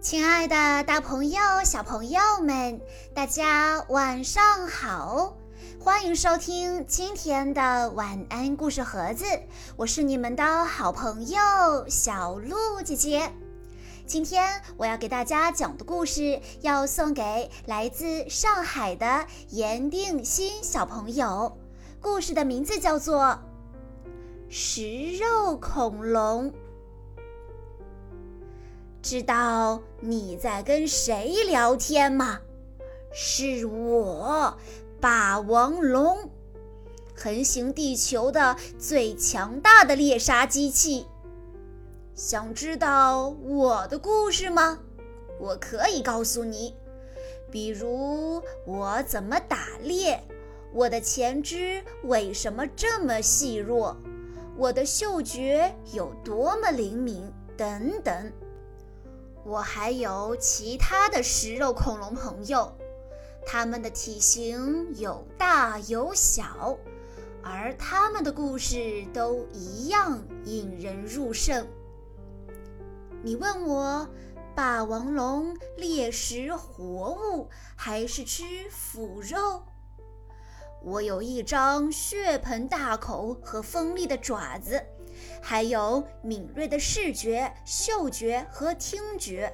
亲爱的，大朋友、小朋友们，大家晚上好！欢迎收听今天的晚安故事盒子，我是你们的好朋友小鹿姐姐。今天我要给大家讲的故事，要送给来自上海的严定新小朋友。故事的名字叫做《食肉恐龙》。知道你在跟谁聊天吗？是我，霸王龙，横行地球的最强大的猎杀机器。想知道我的故事吗？我可以告诉你，比如我怎么打猎，我的前肢为什么这么细弱，我的嗅觉有多么灵敏，等等。我还有其他的食肉恐龙朋友，它们的体型有大有小，而它们的故事都一样引人入胜。你问我，霸王龙猎食活物还是吃腐肉？我有一张血盆大口和锋利的爪子。还有敏锐的视觉、嗅觉和听觉，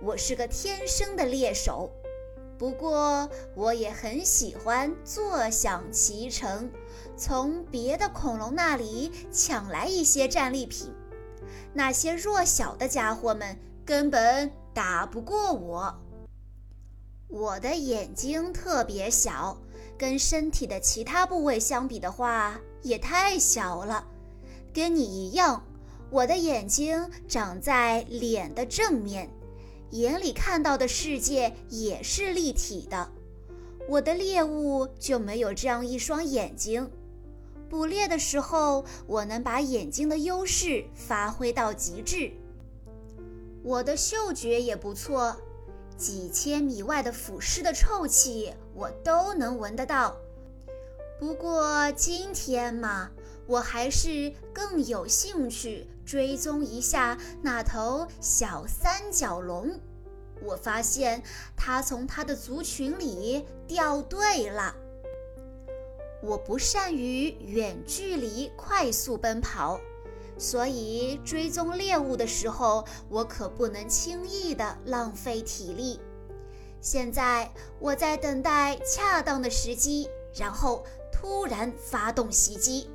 我是个天生的猎手。不过，我也很喜欢坐享其成，从别的恐龙那里抢来一些战利品。那些弱小的家伙们根本打不过我。我的眼睛特别小，跟身体的其他部位相比的话，也太小了。跟你一样，我的眼睛长在脸的正面，眼里看到的世界也是立体的。我的猎物就没有这样一双眼睛。捕猎的时候，我能把眼睛的优势发挥到极致。我的嗅觉也不错，几千米外的腐尸的臭气我都能闻得到。不过今天嘛。我还是更有兴趣追踪一下那头小三角龙。我发现它从它的族群里掉队了。我不善于远距离快速奔跑，所以追踪猎物的时候，我可不能轻易的浪费体力。现在我在等待恰当的时机，然后突然发动袭击。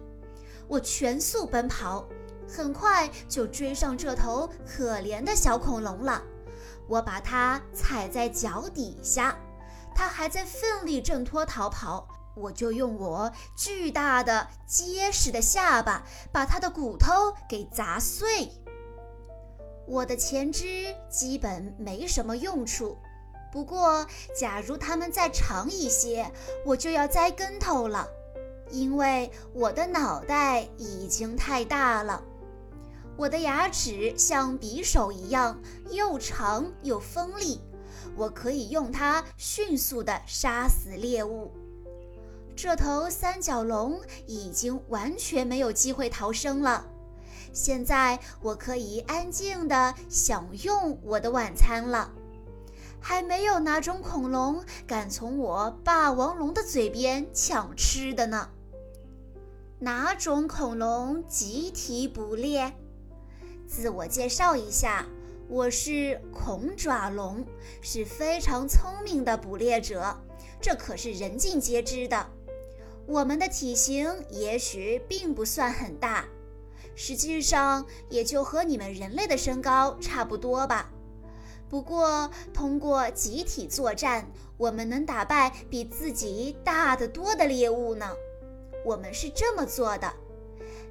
我全速奔跑，很快就追上这头可怜的小恐龙了。我把它踩在脚底下，它还在奋力挣脱逃跑。我就用我巨大的、结实的下巴把它的骨头给砸碎。我的前肢基本没什么用处，不过假如它们再长一些，我就要栽跟头了。因为我的脑袋已经太大了，我的牙齿像匕首一样又长又锋利，我可以用它迅速地杀死猎物。这头三角龙已经完全没有机会逃生了，现在我可以安静地享用我的晚餐了。还没有哪种恐龙敢从我霸王龙的嘴边抢吃的呢。哪种恐龙集体捕猎？自我介绍一下，我是恐爪龙，是非常聪明的捕猎者，这可是人尽皆知的。我们的体型也许并不算很大，实际上也就和你们人类的身高差不多吧。不过，通过集体作战，我们能打败比自己大得多的猎物呢。我们是这么做的：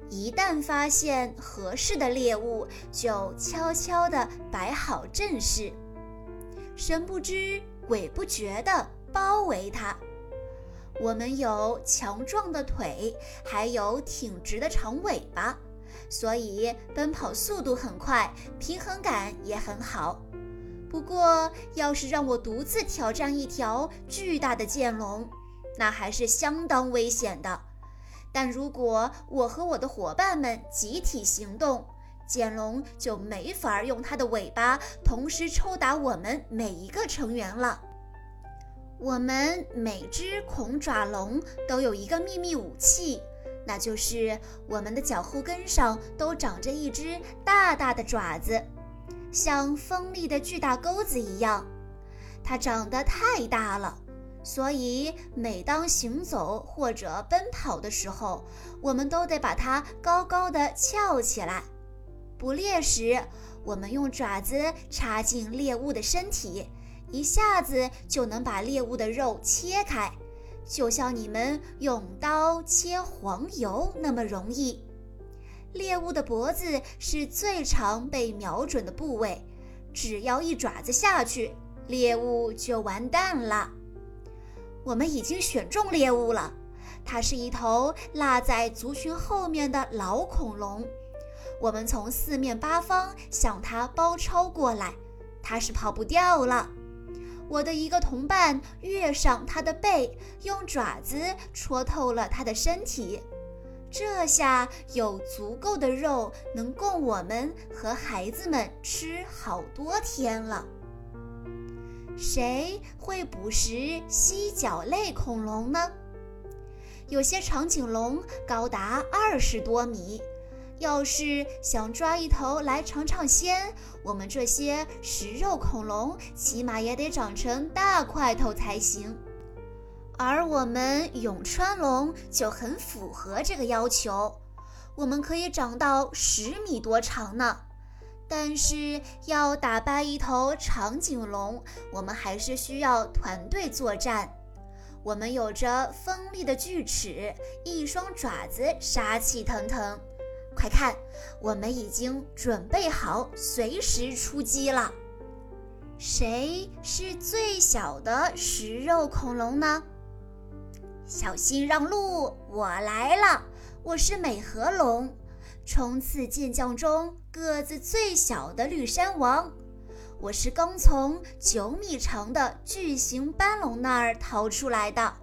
一旦发现合适的猎物，就悄悄地摆好阵势，神不知鬼不觉地包围它。我们有强壮的腿，还有挺直的长尾巴，所以奔跑速度很快，平衡感也很好。不过，要是让我独自挑战一条巨大的剑龙，那还是相当危险的。但如果我和我的伙伴们集体行动，剑龙就没法用它的尾巴同时抽打我们每一个成员了。我们每只恐爪龙都有一个秘密武器，那就是我们的脚后跟上都长着一只大大的爪子，像锋利的巨大钩子一样。它长得太大了，所以每当行走或者奔跑的时候，我们都得把它高高的翘起来。捕猎时，我们用爪子插进猎物的身体。一下子就能把猎物的肉切开，就像你们用刀切黄油那么容易。猎物的脖子是最常被瞄准的部位，只要一爪子下去，猎物就完蛋了。我们已经选中猎物了，它是一头落在族群后面的老恐龙。我们从四面八方向它包抄过来，它是跑不掉了。我的一个同伴跃上它的背，用爪子戳透了它的身体，这下有足够的肉能供我们和孩子们吃好多天了。谁会捕食犀角类恐龙呢？有些长颈龙高达二十多米。要是想抓一头来尝尝鲜，我们这些食肉恐龙起码也得长成大块头才行。而我们永川龙就很符合这个要求，我们可以长到十米多长呢。但是要打败一头长颈龙，我们还是需要团队作战。我们有着锋利的锯齿，一双爪子杀气腾腾。快看，我们已经准备好，随时出击了。谁是最小的食肉恐龙呢？小心让路，我来了。我是美颌龙，冲刺健将中个子最小的绿山王。我是刚从九米长的巨型斑龙那儿逃出来的。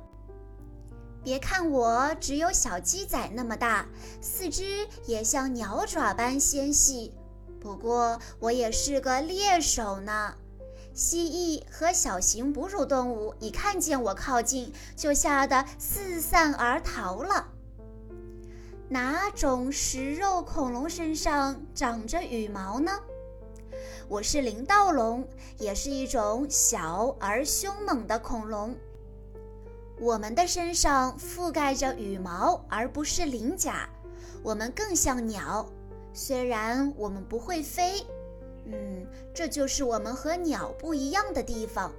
别看我只有小鸡仔那么大，四肢也像鸟爪般纤细，不过我也是个猎手呢。蜥蜴和小型哺乳动物一看见我靠近，就吓得四散而逃了。哪种食肉恐龙身上长着羽毛呢？我是林盗龙，也是一种小而凶猛的恐龙。我们的身上覆盖着羽毛，而不是鳞甲。我们更像鸟，虽然我们不会飞。嗯，这就是我们和鸟不一样的地方。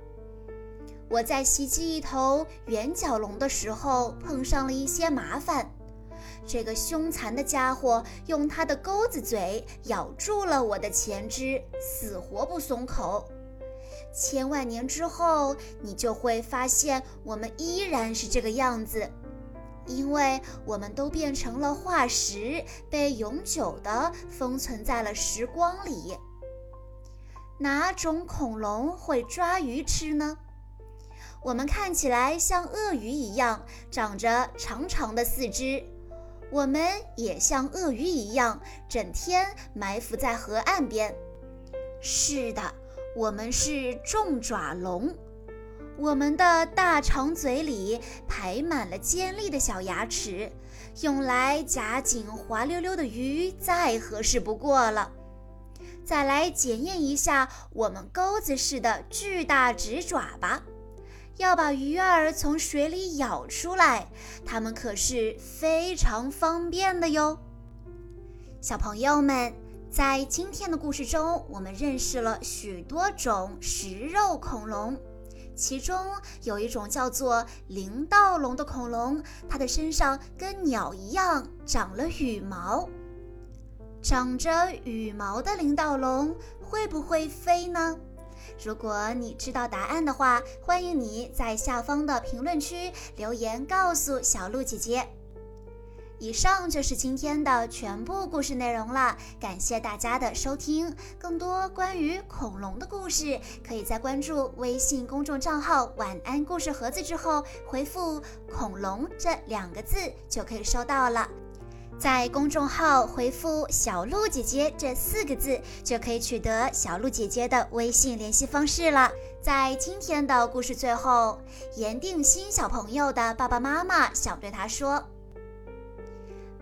我在袭击一头圆角龙的时候碰上了一些麻烦。这个凶残的家伙用它的钩子嘴咬住了我的前肢，死活不松口。千万年之后，你就会发现我们依然是这个样子，因为我们都变成了化石，被永久的封存在了时光里。哪种恐龙会抓鱼吃呢？我们看起来像鳄鱼一样，长着长长的四肢。我们也像鳄鱼一样，整天埋伏在河岸边。是的。我们是重爪龙，我们的大长嘴里排满了尖利的小牙齿，用来夹紧滑溜溜的鱼再合适不过了。再来检验一下我们钩子似的巨大直爪吧，要把鱼儿从水里舀出来，它们可是非常方便的哟，小朋友们。在今天的故事中，我们认识了许多种食肉恐龙，其中有一种叫做灵盗龙的恐龙，它的身上跟鸟一样长了羽毛。长着羽毛的灵盗龙会不会飞呢？如果你知道答案的话，欢迎你在下方的评论区留言告诉小鹿姐姐。以上就是今天的全部故事内容了，感谢大家的收听。更多关于恐龙的故事，可以在关注微信公众账号“晚安故事盒子”之后回复“恐龙”这两个字就可以收到了。在公众号回复“小鹿姐姐”这四个字，就可以取得小鹿姐姐的微信联系方式了。在今天的故事最后，严定新小朋友的爸爸妈妈想对他说：“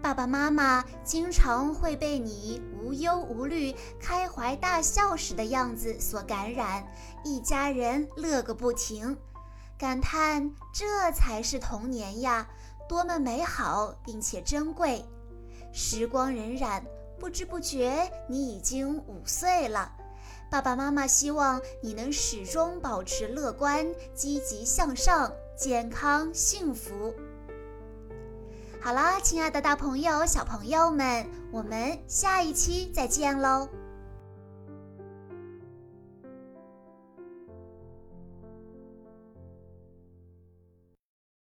爸爸妈妈经常会被你无忧无虑、开怀大笑时的样子所感染，一家人乐个不停，感叹这才是童年呀，多么美好并且珍贵。”时光荏苒，不知不觉你已经五岁了。爸爸妈妈希望你能始终保持乐观、积极向上、健康幸福。好啦，亲爱的大朋友、小朋友们，我们下一期再见喽！